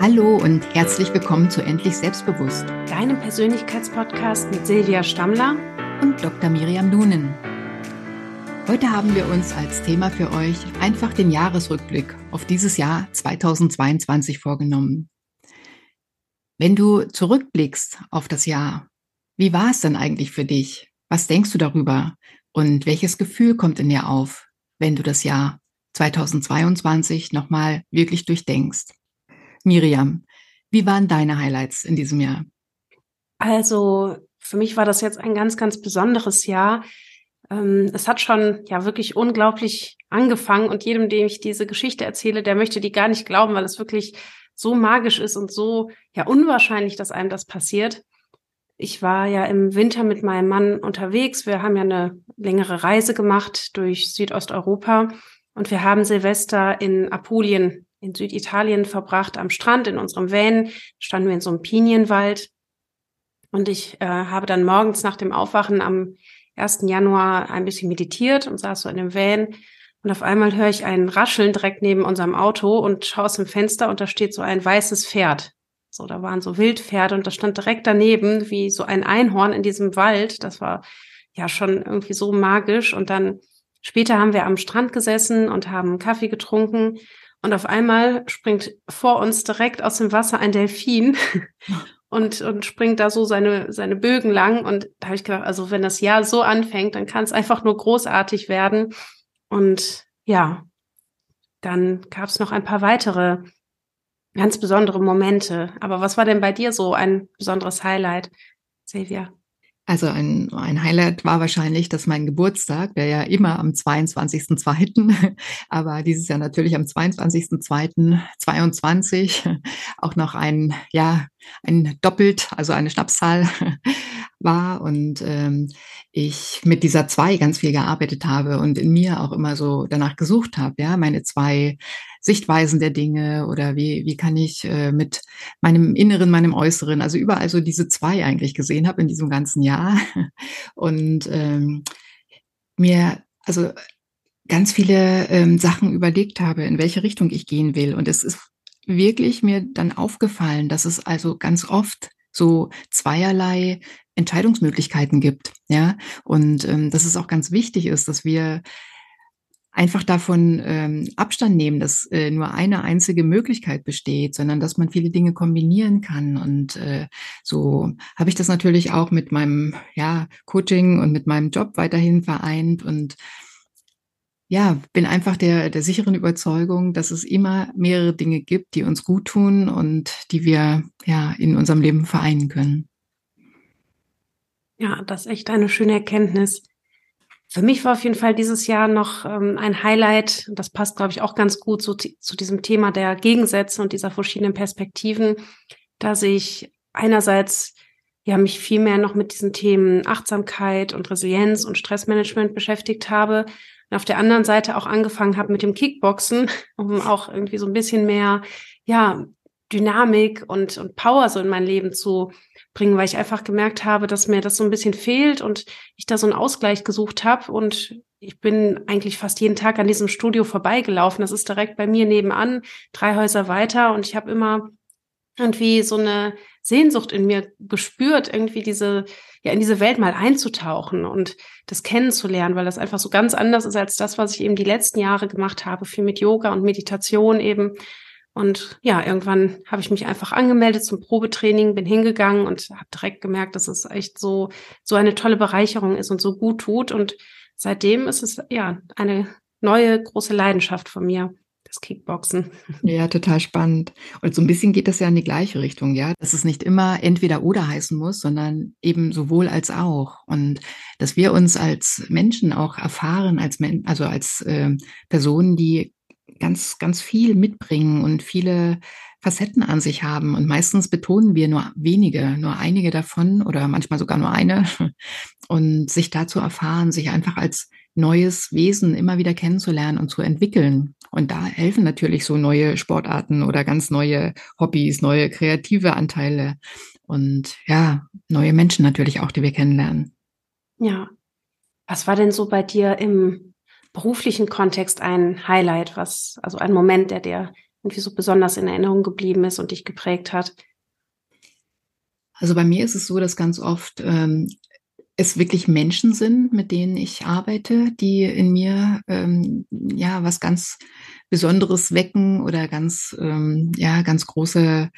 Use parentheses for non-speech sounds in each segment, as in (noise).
Hallo und herzlich willkommen zu Endlich Selbstbewusst, deinem Persönlichkeitspodcast mit Silvia Stammler und Dr. Miriam Nunen. Heute haben wir uns als Thema für euch einfach den Jahresrückblick auf dieses Jahr 2022 vorgenommen. Wenn du zurückblickst auf das Jahr, wie war es denn eigentlich für dich? Was denkst du darüber? Und welches Gefühl kommt in dir auf, wenn du das Jahr 2022 nochmal wirklich durchdenkst? Miriam, wie waren deine Highlights in diesem Jahr? Also für mich war das jetzt ein ganz, ganz besonderes Jahr. Ähm, es hat schon ja wirklich unglaublich angefangen und jedem, dem ich diese Geschichte erzähle, der möchte die gar nicht glauben, weil es wirklich so magisch ist und so ja unwahrscheinlich, dass einem das passiert. Ich war ja im Winter mit meinem Mann unterwegs. Wir haben ja eine längere Reise gemacht durch Südosteuropa und wir haben Silvester in Apulien in Süditalien verbracht, am Strand in unserem Van, standen wir in so einem Pinienwald. Und ich äh, habe dann morgens nach dem Aufwachen am 1. Januar ein bisschen meditiert und saß so in dem Van. Und auf einmal höre ich ein Rascheln direkt neben unserem Auto und schaue aus dem Fenster und da steht so ein weißes Pferd. So, da waren so Wildpferde und das stand direkt daneben wie so ein Einhorn in diesem Wald. Das war ja schon irgendwie so magisch. Und dann später haben wir am Strand gesessen und haben Kaffee getrunken und auf einmal springt vor uns direkt aus dem Wasser ein Delfin (laughs) und, und springt da so seine, seine Bögen lang. Und da habe ich gedacht, also wenn das Jahr so anfängt, dann kann es einfach nur großartig werden. Und ja, dann gab es noch ein paar weitere ganz besondere Momente. Aber was war denn bei dir so ein besonderes Highlight, Silvia? Also ein, ein Highlight war wahrscheinlich, dass mein Geburtstag, der ja immer am 22.02., (laughs) aber dieses Jahr natürlich am 22.02.22 (laughs) auch noch ein, ja, ein doppelt, also eine Schnapszahl war und ähm, ich mit dieser zwei ganz viel gearbeitet habe und in mir auch immer so danach gesucht habe, ja, meine zwei Sichtweisen der Dinge oder wie, wie kann ich äh, mit meinem Inneren, meinem Äußeren, also überall so diese zwei eigentlich gesehen habe in diesem ganzen Jahr. (laughs) Und ähm, mir, also ganz viele ähm, Sachen überlegt habe, in welche Richtung ich gehen will. Und es ist wirklich mir dann aufgefallen, dass es also ganz oft so zweierlei Entscheidungsmöglichkeiten gibt, ja, und ähm, dass es auch ganz wichtig ist, dass wir einfach davon ähm, Abstand nehmen, dass äh, nur eine einzige Möglichkeit besteht, sondern dass man viele Dinge kombinieren kann. Und äh, so habe ich das natürlich auch mit meinem ja, Coaching und mit meinem Job weiterhin vereint und ja, bin einfach der, der sicheren Überzeugung, dass es immer mehrere Dinge gibt, die uns gut tun und die wir ja in unserem Leben vereinen können. Ja, das ist echt eine schöne Erkenntnis. Für mich war auf jeden Fall dieses Jahr noch ähm, ein Highlight, das passt, glaube ich, auch ganz gut zu, zu diesem Thema der Gegensätze und dieser verschiedenen Perspektiven, dass ich einerseits ja mich viel mehr noch mit diesen Themen Achtsamkeit und Resilienz und Stressmanagement beschäftigt habe und auf der anderen Seite auch angefangen habe mit dem Kickboxen, um auch irgendwie so ein bisschen mehr ja Dynamik und, und Power so in mein Leben zu bringen, weil ich einfach gemerkt habe, dass mir das so ein bisschen fehlt und ich da so einen Ausgleich gesucht habe und ich bin eigentlich fast jeden Tag an diesem Studio vorbeigelaufen. Das ist direkt bei mir nebenan, drei Häuser weiter und ich habe immer irgendwie so eine Sehnsucht in mir gespürt, irgendwie diese, ja, in diese Welt mal einzutauchen und das kennenzulernen, weil das einfach so ganz anders ist als das, was ich eben die letzten Jahre gemacht habe, viel mit Yoga und Meditation eben. Und ja, irgendwann habe ich mich einfach angemeldet zum Probetraining, bin hingegangen und habe direkt gemerkt, dass es echt so so eine tolle Bereicherung ist und so gut tut. Und seitdem ist es ja eine neue große Leidenschaft von mir das Kickboxen. (laughs) Ja, total spannend. Und so ein bisschen geht das ja in die gleiche Richtung, ja, dass es nicht immer entweder oder heißen muss, sondern eben sowohl als auch. Und dass wir uns als Menschen auch erfahren, als Men also als äh, Personen, die ganz, ganz viel mitbringen und viele Facetten an sich haben. Und meistens betonen wir nur wenige, nur einige davon oder manchmal sogar nur eine. (laughs) Und sich dazu erfahren, sich einfach als neues Wesen immer wieder kennenzulernen und zu entwickeln. Und da helfen natürlich so neue Sportarten oder ganz neue Hobbys, neue kreative Anteile und ja, neue Menschen natürlich auch, die wir kennenlernen. Ja. Was war denn so bei dir im beruflichen Kontext ein Highlight, was, also ein Moment, der dir irgendwie so besonders in Erinnerung geblieben ist und dich geprägt hat? Also bei mir ist es so, dass ganz oft ähm, es wirklich Menschen sind, mit denen ich arbeite, die in mir ähm, ja was ganz Besonderes wecken oder ganz ähm, ja ganz große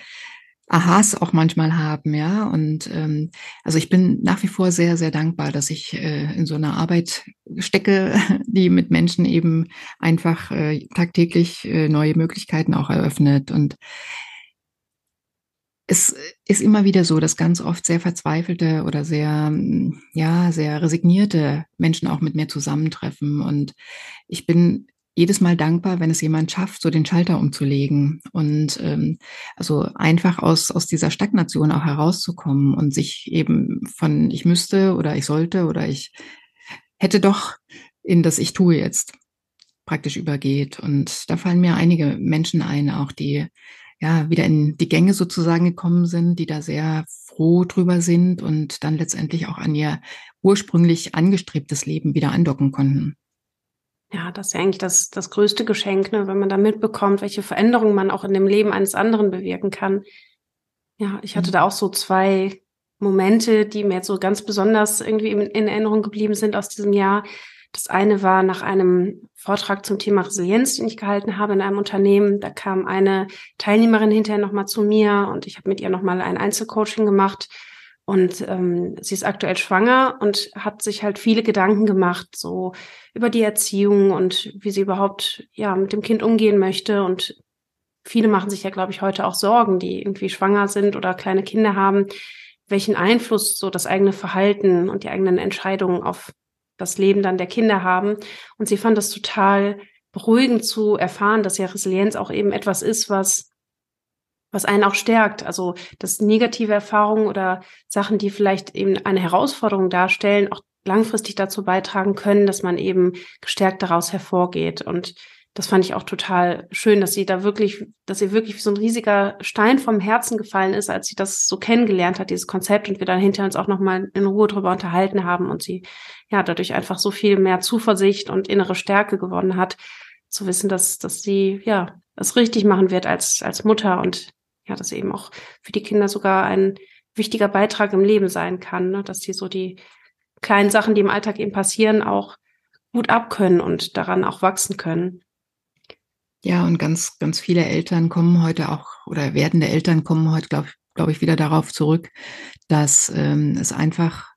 Aha's auch manchmal haben, ja. Und ähm, also ich bin nach wie vor sehr, sehr dankbar, dass ich äh, in so einer Arbeit stecke, (laughs) die mit Menschen eben einfach äh, tagtäglich äh, neue Möglichkeiten auch eröffnet. Und es ist immer wieder so, dass ganz oft sehr verzweifelte oder sehr, ja, sehr resignierte Menschen auch mit mir zusammentreffen. Und ich bin jedes Mal dankbar, wenn es jemand schafft, so den Schalter umzulegen und ähm, also einfach aus, aus dieser Stagnation auch herauszukommen und sich eben von ich müsste oder ich sollte oder ich hätte doch in das ich tue jetzt praktisch übergeht. Und da fallen mir einige Menschen ein, auch die ja wieder in die Gänge sozusagen gekommen sind, die da sehr froh drüber sind und dann letztendlich auch an ihr ursprünglich angestrebtes Leben wieder andocken konnten. Ja, das ist ja eigentlich das, das größte Geschenk, ne, wenn man da mitbekommt, welche Veränderungen man auch in dem Leben eines anderen bewirken kann. Ja, ich hatte mhm. da auch so zwei Momente, die mir jetzt so ganz besonders irgendwie in, in Erinnerung geblieben sind aus diesem Jahr. Das eine war nach einem Vortrag zum Thema Resilienz, den ich gehalten habe in einem Unternehmen. Da kam eine Teilnehmerin hinterher nochmal zu mir und ich habe mit ihr nochmal ein Einzelcoaching gemacht und ähm, sie ist aktuell schwanger und hat sich halt viele Gedanken gemacht, so über die Erziehung und wie sie überhaupt ja mit dem Kind umgehen möchte. Und viele machen sich ja, glaube ich, heute auch Sorgen, die irgendwie schwanger sind oder kleine Kinder haben, welchen Einfluss so das eigene Verhalten und die eigenen Entscheidungen auf das Leben dann der Kinder haben. Und sie fand das total beruhigend zu erfahren, dass ja Resilienz auch eben etwas ist, was was einen auch stärkt. Also, dass negative Erfahrungen oder Sachen, die vielleicht eben eine Herausforderung darstellen, auch langfristig dazu beitragen können, dass man eben gestärkt daraus hervorgeht. Und das fand ich auch total schön, dass sie da wirklich, dass sie wirklich wie so ein riesiger Stein vom Herzen gefallen ist, als sie das so kennengelernt hat, dieses Konzept, und wir dann hinter uns auch nochmal in Ruhe drüber unterhalten haben und sie ja dadurch einfach so viel mehr Zuversicht und innere Stärke gewonnen hat, zu wissen, dass, dass sie ja es richtig machen wird als, als Mutter und ja, das eben auch für die Kinder sogar ein wichtiger Beitrag im Leben sein kann, ne? dass sie so die kleinen Sachen, die im Alltag eben passieren, auch gut abkönnen und daran auch wachsen können. Ja, und ganz, ganz viele Eltern kommen heute auch oder werdende Eltern kommen heute, glaube glaub ich, wieder darauf zurück, dass ähm, es einfach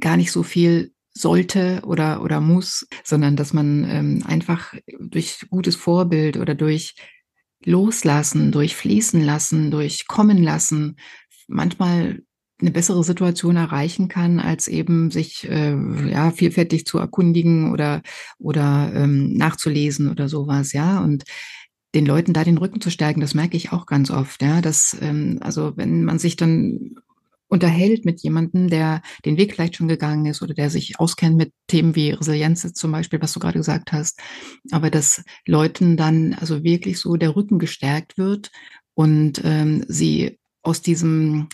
gar nicht so viel sollte oder, oder muss, sondern dass man ähm, einfach durch gutes Vorbild oder durch Loslassen, durch Fließen lassen, durch Kommen lassen, manchmal eine bessere Situation erreichen kann, als eben sich äh, ja vielfältig zu erkundigen oder oder ähm, nachzulesen oder sowas, ja. Und den Leuten da den Rücken zu stärken, das merke ich auch ganz oft, ja. Dass ähm, also wenn man sich dann unterhält mit jemandem, der den Weg vielleicht schon gegangen ist oder der sich auskennt mit Themen wie Resilienz zum Beispiel, was du gerade gesagt hast, aber dass Leuten dann also wirklich so der Rücken gestärkt wird und ähm, sie aus diesem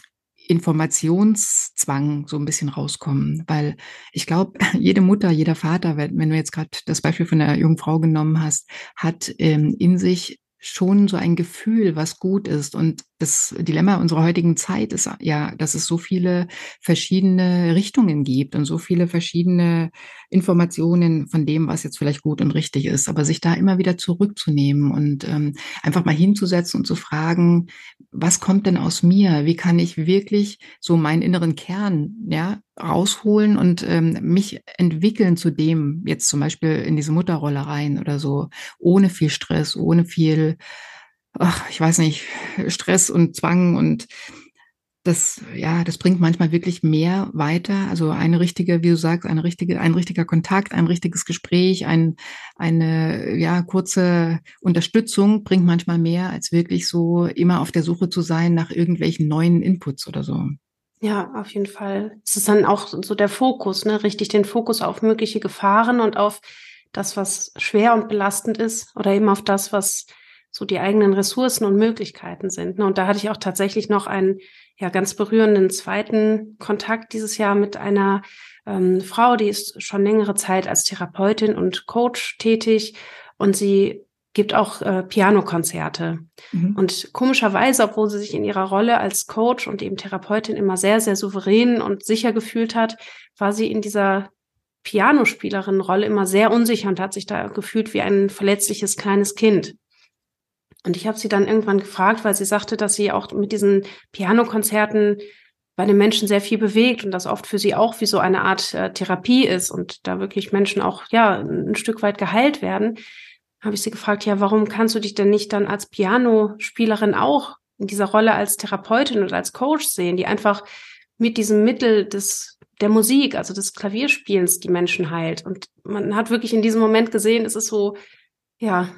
Informationszwang so ein bisschen rauskommen, weil ich glaube, (laughs) jede Mutter, jeder Vater, wenn, du jetzt gerade das Beispiel von der jungen Frau genommen hast, hat ähm, in sich schon so ein Gefühl, was gut ist. Und das Dilemma unserer heutigen Zeit ist ja, dass es so viele verschiedene Richtungen gibt und so viele verschiedene Informationen von dem, was jetzt vielleicht gut und richtig ist. Aber sich da immer wieder zurückzunehmen und ähm, einfach mal hinzusetzen und zu fragen, was kommt denn aus mir? Wie kann ich wirklich so meinen inneren Kern, ja, rausholen und ähm, mich entwickeln zu dem, jetzt zum Beispiel in diese Mutterrolle rein oder so, ohne viel Stress, ohne viel, ach, ich weiß nicht, Stress und Zwang und das, ja, das bringt manchmal wirklich mehr weiter. Also eine richtige, wie du sagst, eine richtige, ein richtiger Kontakt, ein richtiges Gespräch, ein, eine, ja, kurze Unterstützung bringt manchmal mehr, als wirklich so immer auf der Suche zu sein nach irgendwelchen neuen Inputs oder so. Ja, auf jeden Fall. Es ist dann auch so der Fokus, ne? Richtig den Fokus auf mögliche Gefahren und auf das, was schwer und belastend ist oder eben auf das, was so die eigenen Ressourcen und Möglichkeiten sind. Ne? Und da hatte ich auch tatsächlich noch einen ja ganz berührenden zweiten Kontakt dieses Jahr mit einer ähm, Frau, die ist schon längere Zeit als Therapeutin und Coach tätig und sie gibt auch äh, Pianokonzerte. Mhm. Und komischerweise, obwohl sie sich in ihrer Rolle als Coach und eben Therapeutin immer sehr, sehr souverän und sicher gefühlt hat, war sie in dieser Pianospielerin-Rolle immer sehr unsicher und hat sich da gefühlt wie ein verletzliches kleines Kind. Und ich habe sie dann irgendwann gefragt, weil sie sagte, dass sie auch mit diesen Pianokonzerten bei den Menschen sehr viel bewegt und das oft für sie auch wie so eine Art äh, Therapie ist und da wirklich Menschen auch ja ein Stück weit geheilt werden, habe ich sie gefragt, ja, warum kannst du dich denn nicht dann als Pianospielerin auch in dieser Rolle als Therapeutin oder als Coach sehen, die einfach mit diesem Mittel des der Musik, also des Klavierspielens, die Menschen heilt. Und man hat wirklich in diesem Moment gesehen, es ist so, ja,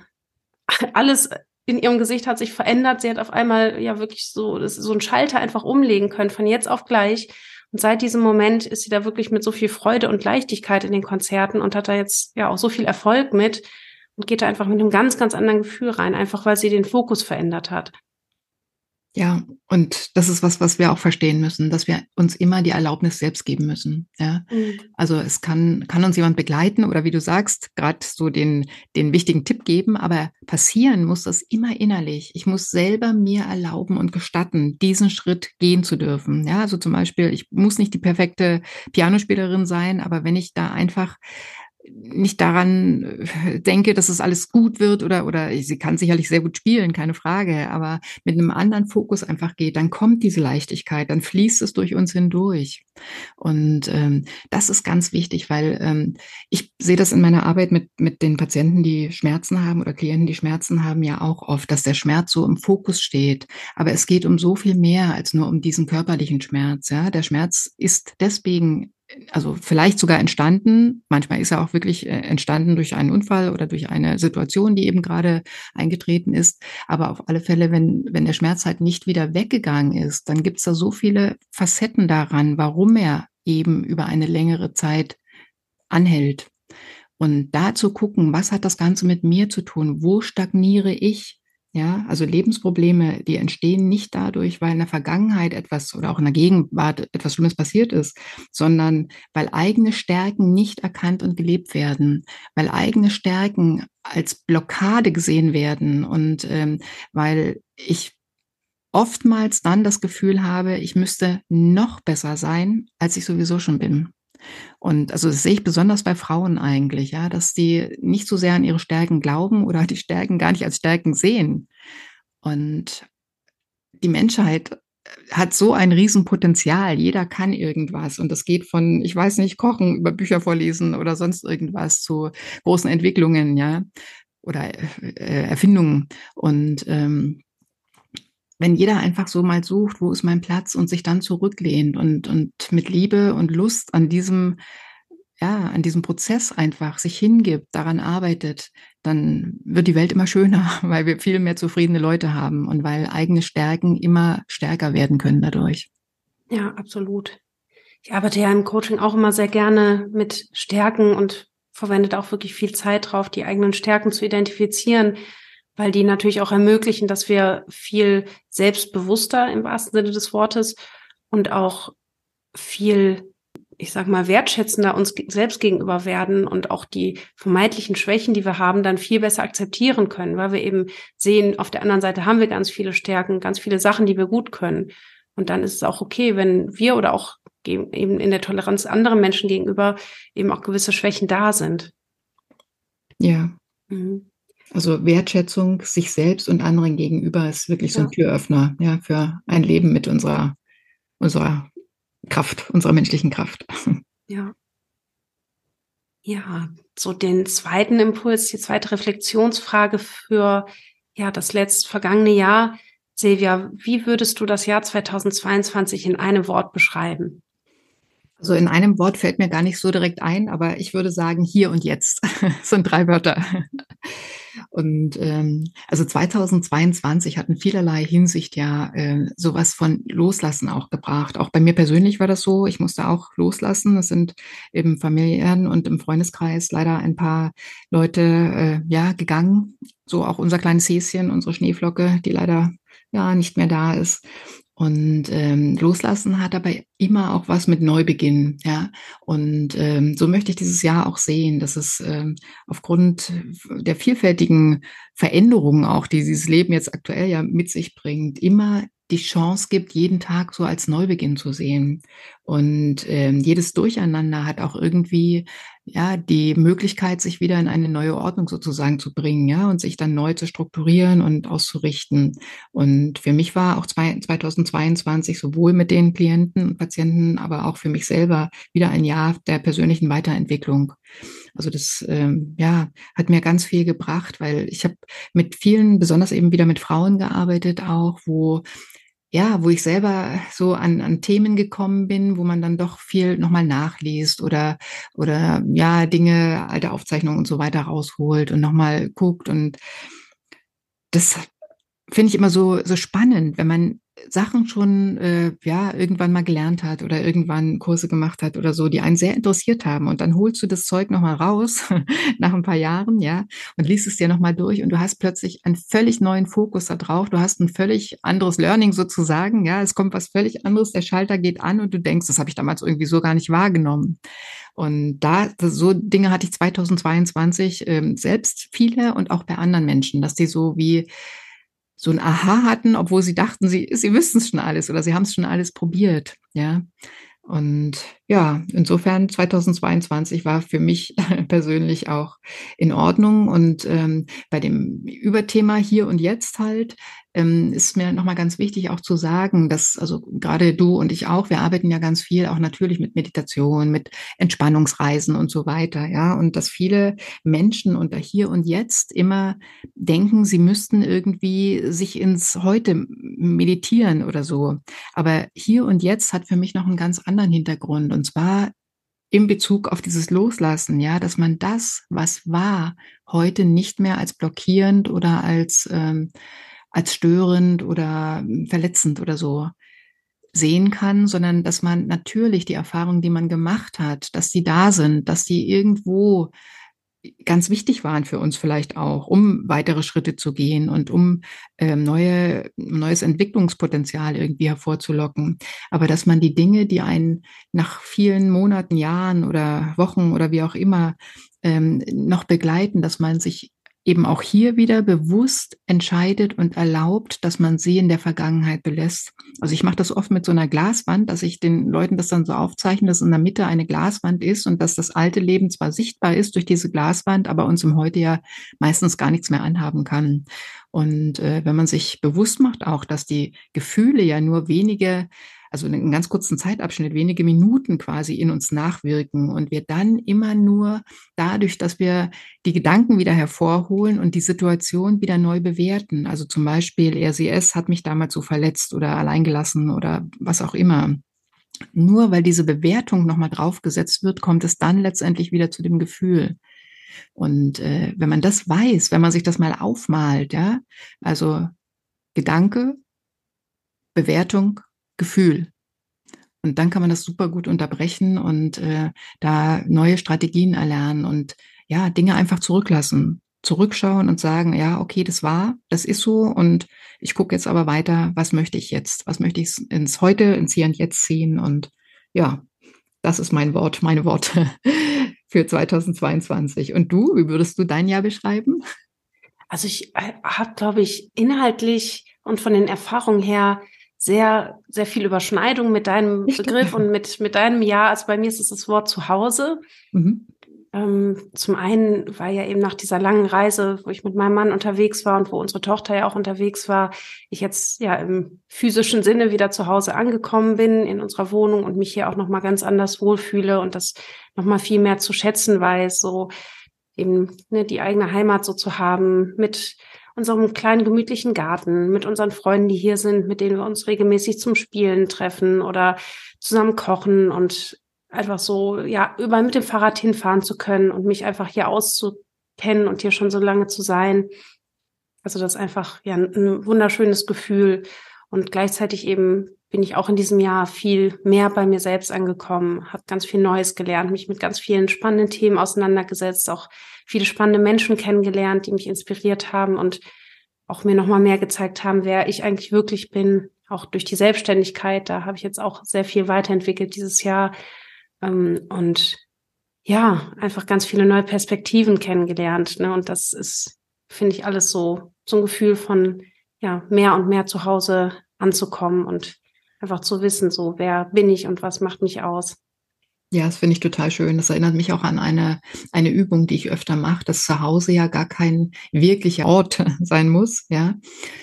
(laughs) alles in ihrem Gesicht hat sich verändert. Sie hat auf einmal ja wirklich so, so einen Schalter einfach umlegen können von jetzt auf gleich. Und seit diesem Moment ist sie da wirklich mit so viel Freude und Leichtigkeit in den Konzerten und hat da jetzt ja auch so viel Erfolg mit und geht da einfach mit einem ganz, ganz anderen Gefühl rein, einfach weil sie den Fokus verändert hat. Ja, und das ist was, was wir auch verstehen müssen, dass wir uns immer die Erlaubnis selbst geben müssen. Ja, mhm. also es kann kann uns jemand begleiten oder wie du sagst, gerade so den den wichtigen Tipp geben, aber passieren muss das immer innerlich. Ich muss selber mir erlauben und gestatten, diesen Schritt gehen zu dürfen. Ja, also zum Beispiel, ich muss nicht die perfekte Pianospielerin sein, aber wenn ich da einfach nicht daran äh, denke, dass es alles gut wird oder, oder sie kann sicherlich sehr gut spielen, keine Frage, aber mit einem anderen Fokus einfach geht, dann kommt diese Leichtigkeit, dann fließt es durch uns hindurch. Und ähm, das ist ganz wichtig, weil ähm, ich sehe das in meiner Arbeit mit, mit den Patienten, die Schmerzen haben oder Klienten, die Schmerzen haben, ja auch oft, dass der Schmerz so im Fokus steht. Aber es geht um so viel mehr als nur um diesen körperlichen Schmerz. Ja? Der Schmerz ist deswegen also vielleicht sogar entstanden. Manchmal ist er auch wirklich äh, entstanden durch einen Unfall oder durch eine Situation, die eben gerade eingetreten ist. Aber auf alle Fälle, wenn, wenn der Schmerz halt nicht wieder weggegangen ist, dann gibt es da so viele Facetten daran, warum er eben über eine längere Zeit anhält. Und da zu gucken, was hat das Ganze mit mir zu tun? Wo stagniere ich? Ja, also Lebensprobleme, die entstehen nicht dadurch, weil in der Vergangenheit etwas oder auch in der Gegenwart etwas Schlimmes passiert ist, sondern weil eigene Stärken nicht erkannt und gelebt werden, weil eigene Stärken als Blockade gesehen werden und ähm, weil ich oftmals dann das Gefühl habe, ich müsste noch besser sein, als ich sowieso schon bin. Und also das sehe ich besonders bei Frauen eigentlich, ja, dass die nicht so sehr an ihre Stärken glauben oder die Stärken gar nicht als Stärken sehen. Und die Menschheit hat so ein Riesenpotenzial. Jeder kann irgendwas. Und das geht von, ich weiß nicht, Kochen über Bücher vorlesen oder sonst irgendwas zu großen Entwicklungen, ja, oder äh, Erfindungen. Und ähm, wenn jeder einfach so mal sucht, wo ist mein Platz und sich dann zurücklehnt und, und mit Liebe und Lust an diesem, ja, an diesem Prozess einfach sich hingibt, daran arbeitet, dann wird die Welt immer schöner, (laughs) weil wir viel mehr zufriedene Leute haben und weil eigene Stärken immer stärker werden können dadurch. Ja, absolut. Ich arbeite ja im Coaching auch immer sehr gerne mit Stärken und verwendet auch wirklich viel Zeit drauf, die eigenen Stärken zu identifizieren weil die natürlich auch ermöglichen, dass wir viel selbstbewusster im wahrsten Sinne des Wortes und auch viel, ich sag mal, wertschätzender uns selbst gegenüber werden und auch die vermeintlichen Schwächen, die wir haben, dann viel besser akzeptieren können, weil wir eben sehen, auf der anderen Seite haben wir ganz viele Stärken, ganz viele Sachen, die wir gut können. Und dann ist es auch okay, wenn wir oder auch eben in der Toleranz anderen Menschen gegenüber eben auch gewisse Schwächen da sind. Ja. Mhm. Also Wertschätzung sich selbst und anderen gegenüber ist wirklich so ein Türöffner, ja, für ein Leben mit unserer, unserer Kraft, unserer menschlichen Kraft. Ja. Ja, so den zweiten Impuls, die zweite Reflexionsfrage für ja das letzt vergangene Jahr. Silvia, wie würdest du das Jahr 2022 in einem Wort beschreiben? Also in einem Wort fällt mir gar nicht so direkt ein, aber ich würde sagen hier und jetzt. (laughs) das sind drei Wörter. Und ähm, also 2022 hat in vielerlei Hinsicht ja äh, sowas von Loslassen auch gebracht. Auch bei mir persönlich war das so. Ich musste auch loslassen. Es sind im familiären und im Freundeskreis leider ein paar Leute äh, ja gegangen. So auch unser kleines Häschen, unsere Schneeflocke, die leider ja nicht mehr da ist. Und ähm, loslassen hat aber immer auch was mit Neubeginn, ja. Und ähm, so möchte ich dieses Jahr auch sehen, dass es ähm, aufgrund der vielfältigen Veränderungen auch, die dieses Leben jetzt aktuell ja mit sich bringt, immer die Chance gibt, jeden Tag so als Neubeginn zu sehen. Und ähm, jedes Durcheinander hat auch irgendwie ja die Möglichkeit, sich wieder in eine neue Ordnung sozusagen zu bringen, ja, und sich dann neu zu strukturieren und auszurichten. Und für mich war auch zwei, 2022 sowohl mit den Klienten und Patienten, aber auch für mich selber wieder ein Jahr der persönlichen Weiterentwicklung. Also das ähm, ja hat mir ganz viel gebracht, weil ich habe mit vielen, besonders eben wieder mit Frauen gearbeitet, auch wo ja, wo ich selber so an, an Themen gekommen bin, wo man dann doch viel nochmal nachliest oder, oder ja, Dinge, alte Aufzeichnungen und so weiter rausholt und nochmal guckt. Und das finde ich immer so, so spannend, wenn man Sachen schon äh, ja irgendwann mal gelernt hat oder irgendwann Kurse gemacht hat oder so, die einen sehr interessiert haben. Und dann holst du das Zeug noch mal raus (laughs) nach ein paar Jahren, ja, und liest es dir noch mal durch. Und du hast plötzlich einen völlig neuen Fokus da drauf, du hast ein völlig anderes Learning sozusagen, ja, es kommt was völlig anderes, der Schalter geht an und du denkst, das habe ich damals irgendwie so gar nicht wahrgenommen. Und da so Dinge hatte ich 2022 ähm, selbst viele und auch bei anderen Menschen, dass die so wie so ein Aha hatten, obwohl sie dachten, sie, sie wüssten es schon alles oder sie haben es schon alles probiert. Ja. Und ja, insofern 2022 war für mich (laughs) persönlich auch in Ordnung. Und ähm, bei dem Überthema hier und jetzt halt ähm, ist mir nochmal ganz wichtig auch zu sagen, dass also gerade du und ich auch, wir arbeiten ja ganz viel auch natürlich mit Meditation, mit Entspannungsreisen und so weiter, ja. Und dass viele Menschen unter hier und jetzt immer denken, sie müssten irgendwie sich ins Heute meditieren oder so. Aber hier und jetzt hat für mich noch einen ganz anderen Hintergrund. Und zwar in Bezug auf dieses Loslassen, ja, dass man das, was war, heute nicht mehr als blockierend oder als, ähm, als störend oder verletzend oder so sehen kann, sondern dass man natürlich die Erfahrungen, die man gemacht hat, dass die da sind, dass die irgendwo ganz wichtig waren für uns vielleicht auch, um weitere Schritte zu gehen und um ähm, neue, neues Entwicklungspotenzial irgendwie hervorzulocken. Aber dass man die Dinge, die einen nach vielen Monaten, Jahren oder Wochen oder wie auch immer ähm, noch begleiten, dass man sich eben auch hier wieder bewusst entscheidet und erlaubt, dass man sie in der Vergangenheit belässt. Also ich mache das oft mit so einer Glaswand, dass ich den Leuten das dann so aufzeichne, dass in der Mitte eine Glaswand ist und dass das alte Leben zwar sichtbar ist durch diese Glaswand, aber uns im Heute ja meistens gar nichts mehr anhaben kann. Und äh, wenn man sich bewusst macht auch, dass die Gefühle ja nur wenige also einen ganz kurzen Zeitabschnitt, wenige Minuten quasi in uns nachwirken und wir dann immer nur dadurch, dass wir die Gedanken wieder hervorholen und die Situation wieder neu bewerten. Also zum Beispiel RCS hat mich damals so verletzt oder alleingelassen oder was auch immer. Nur weil diese Bewertung nochmal draufgesetzt wird, kommt es dann letztendlich wieder zu dem Gefühl. Und äh, wenn man das weiß, wenn man sich das mal aufmalt, ja, also Gedanke, Bewertung, Gefühl. Und dann kann man das super gut unterbrechen und äh, da neue Strategien erlernen und ja, Dinge einfach zurücklassen, zurückschauen und sagen, ja, okay, das war, das ist so und ich gucke jetzt aber weiter, was möchte ich jetzt? Was möchte ich ins Heute, ins Hier und Jetzt ziehen? Und ja, das ist mein Wort, meine Worte (laughs) für 2022. Und du, wie würdest du dein Jahr beschreiben? Also ich äh, habe, glaube ich, inhaltlich und von den Erfahrungen her sehr, sehr viel Überschneidung mit deinem (laughs) Begriff und mit, mit deinem Ja. Also bei mir ist es das Wort Zuhause. Mhm. Ähm, zum einen war ja eben nach dieser langen Reise, wo ich mit meinem Mann unterwegs war und wo unsere Tochter ja auch unterwegs war, ich jetzt ja im physischen Sinne wieder zu Hause angekommen bin in unserer Wohnung und mich hier auch nochmal ganz anders wohlfühle und das nochmal viel mehr zu schätzen weiß, so eben ne, die eigene Heimat so zu haben mit unserem kleinen gemütlichen Garten, mit unseren Freunden, die hier sind, mit denen wir uns regelmäßig zum Spielen treffen oder zusammen kochen und einfach so, ja, überall mit dem Fahrrad hinfahren zu können und mich einfach hier auszukennen und hier schon so lange zu sein. Also das ist einfach ja ein wunderschönes Gefühl und gleichzeitig eben bin ich auch in diesem Jahr viel mehr bei mir selbst angekommen, habe ganz viel Neues gelernt, mich mit ganz vielen spannenden Themen auseinandergesetzt, auch viele spannende Menschen kennengelernt, die mich inspiriert haben und auch mir nochmal mehr gezeigt haben, wer ich eigentlich wirklich bin, auch durch die Selbstständigkeit, da habe ich jetzt auch sehr viel weiterentwickelt dieses Jahr. Ähm, und ja, einfach ganz viele neue Perspektiven kennengelernt. Ne? Und das ist, finde ich, alles so, so ein Gefühl von ja, mehr und mehr zu Hause anzukommen und einfach zu wissen, so, wer bin ich und was macht mich aus. Ja, das finde ich total schön. Das erinnert mich auch an eine, eine Übung, die ich öfter mache, dass zu Hause ja gar kein wirklicher Ort (laughs) sein muss, ja,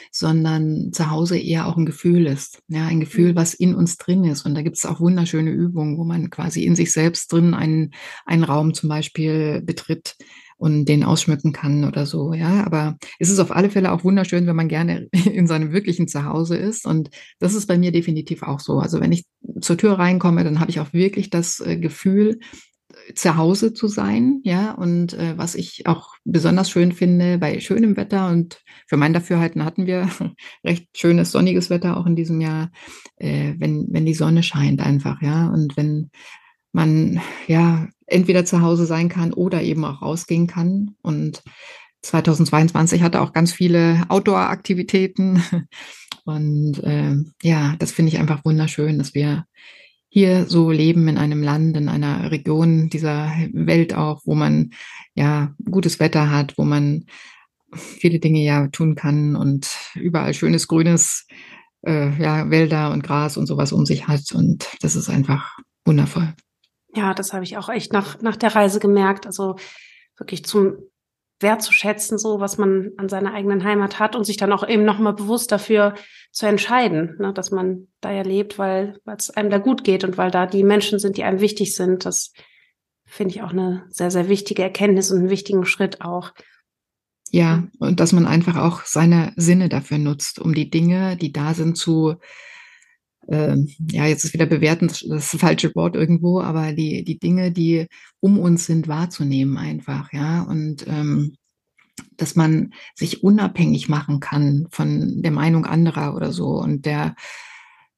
sondern zu Hause eher auch ein Gefühl ist. Ja, ein Gefühl, mhm. was in uns drin ist. Und da gibt es auch wunderschöne Übungen, wo man quasi in sich selbst drin einen, einen Raum zum Beispiel betritt, und den ausschmücken kann oder so, ja. Aber es ist auf alle Fälle auch wunderschön, wenn man gerne (laughs) in seinem wirklichen Zuhause ist. Und das ist bei mir definitiv auch so. Also wenn ich zur Tür reinkomme, dann habe ich auch wirklich das äh, Gefühl, zu Hause zu sein, ja, und äh, was ich auch besonders schön finde bei schönem Wetter und für mein Dafürhalten hatten wir (laughs) recht schönes sonniges Wetter auch in diesem Jahr, äh, wenn wenn die Sonne scheint einfach, ja, und wenn man ja entweder zu Hause sein kann oder eben auch rausgehen kann. Und 2022 hatte auch ganz viele Outdoor-Aktivitäten. (laughs) Und äh, ja, das finde ich einfach wunderschön, dass wir hier so leben in einem Land, in einer Region dieser Welt auch, wo man ja gutes Wetter hat, wo man viele Dinge ja tun kann und überall schönes grünes äh, ja, Wälder und Gras und sowas um sich hat. Und das ist einfach wundervoll. Ja, das habe ich auch echt nach, nach der Reise gemerkt. Also wirklich zum Wert zu schätzen, so was man an seiner eigenen Heimat hat und sich dann auch eben nochmal bewusst dafür zu entscheiden, ne, dass man da ja lebt, weil es einem da gut geht und weil da die Menschen sind, die einem wichtig sind. Das finde ich auch eine sehr, sehr wichtige Erkenntnis und einen wichtigen Schritt auch. Ja, und dass man einfach auch seine Sinne dafür nutzt, um die Dinge, die da sind, zu äh, ja, jetzt ist wieder bewertend das falsche Wort irgendwo, aber die, die Dinge, die um uns sind, wahrzunehmen einfach, ja. Und ähm, dass man sich unabhängig machen kann von der Meinung anderer oder so und der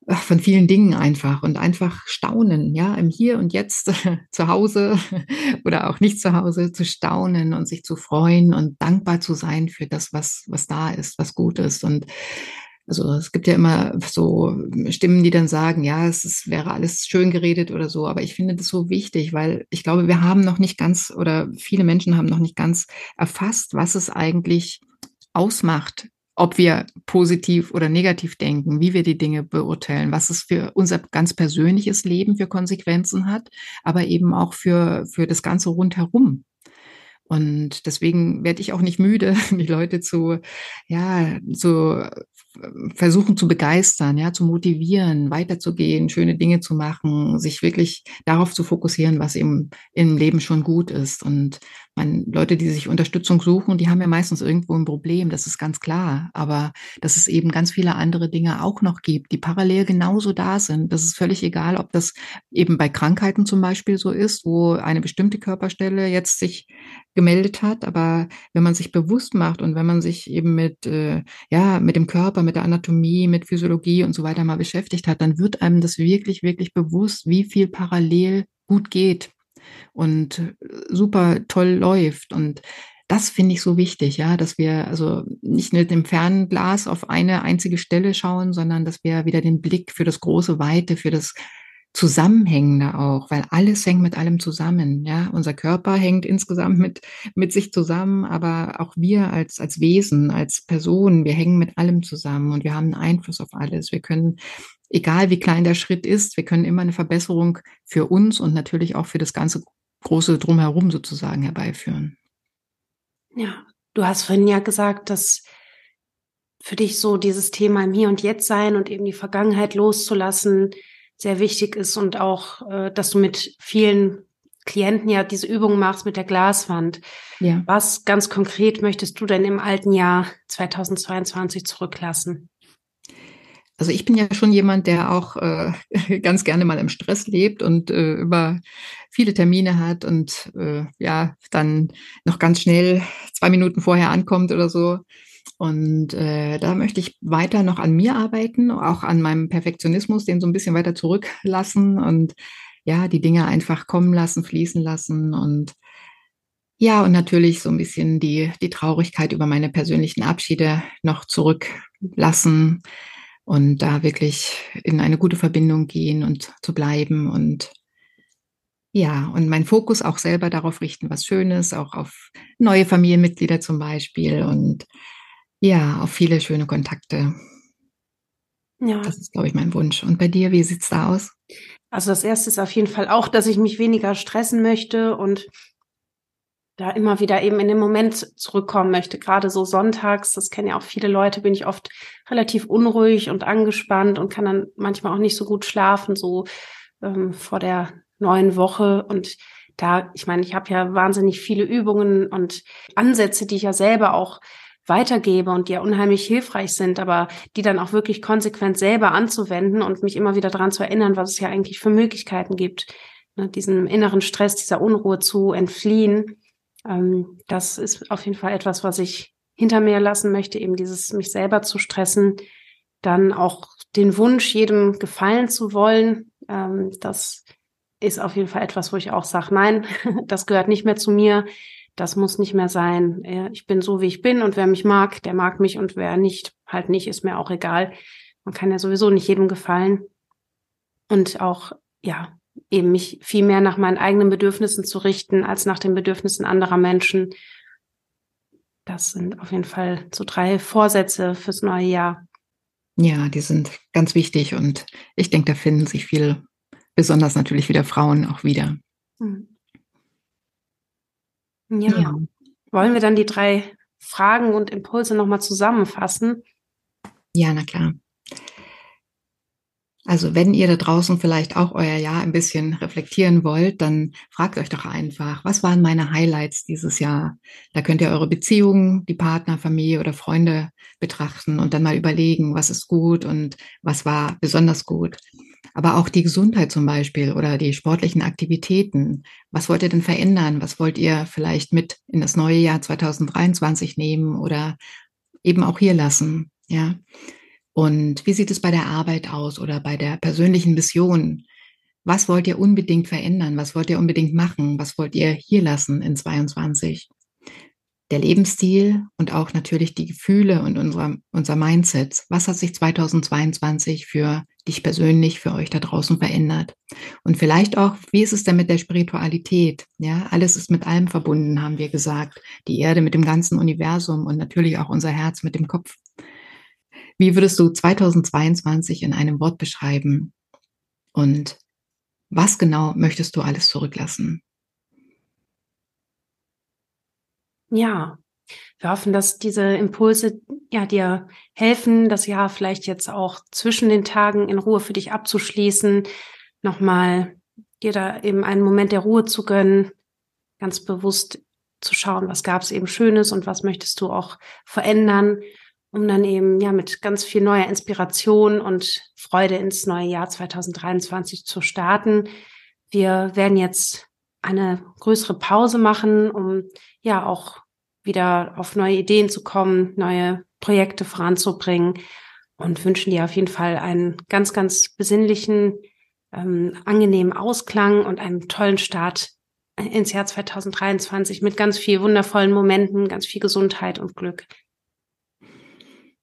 von vielen Dingen einfach und einfach staunen, ja, im Hier und Jetzt (laughs) zu Hause (laughs) oder auch nicht zu Hause zu staunen und sich zu freuen und dankbar zu sein für das, was, was da ist, was gut ist und also es gibt ja immer so Stimmen, die dann sagen, ja, es ist, wäre alles schön geredet oder so, aber ich finde das so wichtig, weil ich glaube, wir haben noch nicht ganz oder viele Menschen haben noch nicht ganz erfasst, was es eigentlich ausmacht, ob wir positiv oder negativ denken, wie wir die Dinge beurteilen, was es für unser ganz persönliches Leben für Konsequenzen hat, aber eben auch für, für das Ganze rundherum. Und deswegen werde ich auch nicht müde, (laughs) die Leute zu, ja, zu versuchen zu begeistern, ja, zu motivieren, weiterzugehen, schöne Dinge zu machen, sich wirklich darauf zu fokussieren, was im, im Leben schon gut ist. Und man, Leute, die sich Unterstützung suchen, die haben ja meistens irgendwo ein Problem, das ist ganz klar. Aber dass es eben ganz viele andere Dinge auch noch gibt, die parallel genauso da sind. Das ist völlig egal, ob das eben bei Krankheiten zum Beispiel so ist, wo eine bestimmte Körperstelle jetzt sich gemeldet hat. Aber wenn man sich bewusst macht und wenn man sich eben mit, äh, ja, mit dem Körper, mit der Anatomie, mit Physiologie und so weiter mal beschäftigt hat, dann wird einem das wirklich, wirklich bewusst, wie viel parallel gut geht und super toll läuft. Und das finde ich so wichtig, ja, dass wir also nicht mit dem Fernglas auf eine einzige Stelle schauen, sondern dass wir wieder den Blick für das große Weite, für das Zusammenhängende auch, weil alles hängt mit allem zusammen, ja. Unser Körper hängt insgesamt mit, mit sich zusammen, aber auch wir als, als Wesen, als Personen, wir hängen mit allem zusammen und wir haben einen Einfluss auf alles. Wir können egal wie klein der Schritt ist, wir können immer eine Verbesserung für uns und natürlich auch für das ganze große Drumherum sozusagen herbeiführen. Ja, du hast vorhin ja gesagt, dass für dich so dieses Thema im Hier und Jetzt sein und eben die Vergangenheit loszulassen sehr wichtig ist und auch, äh, dass du mit vielen Klienten ja diese Übung machst mit der Glaswand. Ja. Was ganz konkret möchtest du denn im alten Jahr 2022 zurücklassen? Also ich bin ja schon jemand, der auch äh, (laughs) ganz gerne mal im Stress lebt und äh, über viele Termine hat und äh, ja, dann noch ganz schnell zwei Minuten vorher ankommt oder so. Und äh, da möchte ich weiter noch an mir arbeiten, auch an meinem Perfektionismus, den so ein bisschen weiter zurücklassen und ja, die Dinge einfach kommen lassen, fließen lassen und ja, und natürlich so ein bisschen die, die Traurigkeit über meine persönlichen Abschiede noch zurücklassen und da wirklich in eine gute Verbindung gehen und zu bleiben und ja, und meinen Fokus auch selber darauf richten, was Schönes, auch auf neue Familienmitglieder zum Beispiel und ja, auf viele schöne Kontakte. Ja. Das ist, glaube ich, mein Wunsch. Und bei dir, wie sieht's da aus? Also das erste ist auf jeden Fall auch, dass ich mich weniger stressen möchte und da immer wieder eben in den Moment zurückkommen möchte. Gerade so sonntags, das kennen ja auch viele Leute, bin ich oft relativ unruhig und angespannt und kann dann manchmal auch nicht so gut schlafen, so ähm, vor der neuen Woche. Und da, ich meine, ich habe ja wahnsinnig viele Übungen und Ansätze, die ich ja selber auch weitergebe und die ja unheimlich hilfreich sind, aber die dann auch wirklich konsequent selber anzuwenden und mich immer wieder daran zu erinnern, was es ja eigentlich für Möglichkeiten gibt, ne, diesem inneren Stress, dieser Unruhe zu entfliehen. Ähm, das ist auf jeden Fall etwas, was ich hinter mir lassen möchte, eben dieses mich selber zu stressen, dann auch den Wunsch, jedem gefallen zu wollen. Ähm, das ist auf jeden Fall etwas, wo ich auch sage, nein, (laughs) das gehört nicht mehr zu mir. Das muss nicht mehr sein. Ich bin so, wie ich bin und wer mich mag, der mag mich und wer nicht, halt nicht, ist mir auch egal. Man kann ja sowieso nicht jedem gefallen. Und auch, ja, eben mich viel mehr nach meinen eigenen Bedürfnissen zu richten, als nach den Bedürfnissen anderer Menschen. Das sind auf jeden Fall so drei Vorsätze fürs neue Jahr. Ja, die sind ganz wichtig und ich denke, da finden sich viele, besonders natürlich wieder Frauen auch wieder. Mhm. Ja. ja. Wollen wir dann die drei Fragen und Impulse nochmal zusammenfassen? Ja, na klar. Also wenn ihr da draußen vielleicht auch euer Jahr ein bisschen reflektieren wollt, dann fragt euch doch einfach, was waren meine Highlights dieses Jahr? Da könnt ihr eure Beziehungen, die Partner, Familie oder Freunde betrachten und dann mal überlegen, was ist gut und was war besonders gut aber auch die Gesundheit zum Beispiel oder die sportlichen Aktivitäten. Was wollt ihr denn verändern? Was wollt ihr vielleicht mit in das neue Jahr 2023 nehmen oder eben auch hier lassen? Ja. Und wie sieht es bei der Arbeit aus oder bei der persönlichen Mission? Was wollt ihr unbedingt verändern? Was wollt ihr unbedingt machen? Was wollt ihr hier lassen in 22? der Lebensstil und auch natürlich die Gefühle und unser, unser Mindset. Was hat sich 2022 für dich persönlich, für euch da draußen verändert? Und vielleicht auch, wie ist es denn mit der Spiritualität? Ja, alles ist mit allem verbunden, haben wir gesagt. Die Erde mit dem ganzen Universum und natürlich auch unser Herz mit dem Kopf. Wie würdest du 2022 in einem Wort beschreiben? Und was genau möchtest du alles zurücklassen? Ja, wir hoffen, dass diese Impulse ja dir helfen, das Jahr vielleicht jetzt auch zwischen den Tagen in Ruhe für dich abzuschließen, nochmal dir da eben einen Moment der Ruhe zu gönnen, ganz bewusst zu schauen, was gab es eben Schönes und was möchtest du auch verändern, um dann eben ja mit ganz viel neuer Inspiration und Freude ins neue Jahr 2023 zu starten. Wir werden jetzt eine größere Pause machen, um ja auch wieder auf neue Ideen zu kommen, neue Projekte voranzubringen und wünschen dir auf jeden Fall einen ganz, ganz besinnlichen, ähm, angenehmen Ausklang und einen tollen Start ins Jahr 2023 mit ganz viel wundervollen Momenten, ganz viel Gesundheit und Glück.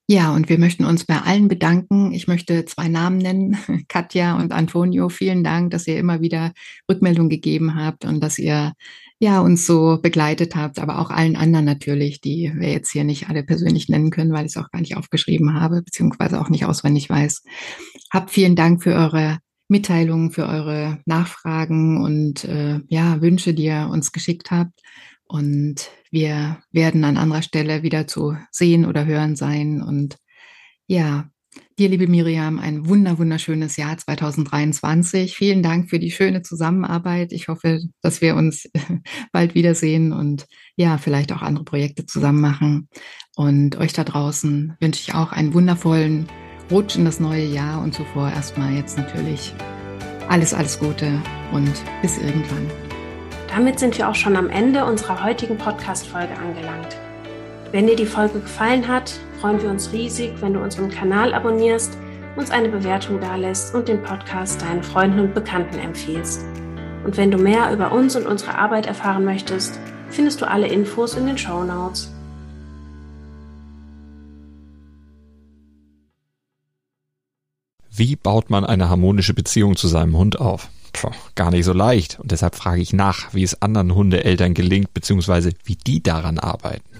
Ja, und wir möchten uns bei allen bedanken. Ich möchte zwei Namen nennen, (laughs) Katja und Antonio. Vielen Dank, dass ihr immer wieder Rückmeldung gegeben habt und dass ihr ja, uns so begleitet habt, aber auch allen anderen natürlich, die wir jetzt hier nicht alle persönlich nennen können, weil ich es auch gar nicht aufgeschrieben habe, beziehungsweise auch nicht auswendig weiß. Habt vielen Dank für eure Mitteilungen, für eure Nachfragen und äh, ja, Wünsche, die ihr uns geschickt habt. Und wir werden an anderer Stelle wieder zu sehen oder hören sein. Und ja, Dir, liebe Miriam, ein wunder, wunderschönes Jahr 2023. Vielen Dank für die schöne Zusammenarbeit. Ich hoffe, dass wir uns (laughs) bald wiedersehen und ja, vielleicht auch andere Projekte zusammen machen. Und euch da draußen wünsche ich auch einen wundervollen Rutsch in das neue Jahr und zuvor erstmal jetzt natürlich alles, alles Gute und bis irgendwann. Damit sind wir auch schon am Ende unserer heutigen Podcast-Folge angelangt. Wenn dir die Folge gefallen hat, freuen wir uns riesig, wenn du unseren Kanal abonnierst, uns eine Bewertung dalässt und den Podcast deinen Freunden und Bekannten empfiehlst. Und wenn du mehr über uns und unsere Arbeit erfahren möchtest, findest du alle Infos in den Show Notes. Wie baut man eine harmonische Beziehung zu seinem Hund auf? Puh, gar nicht so leicht. Und deshalb frage ich nach, wie es anderen Hundeeltern gelingt, beziehungsweise wie die daran arbeiten.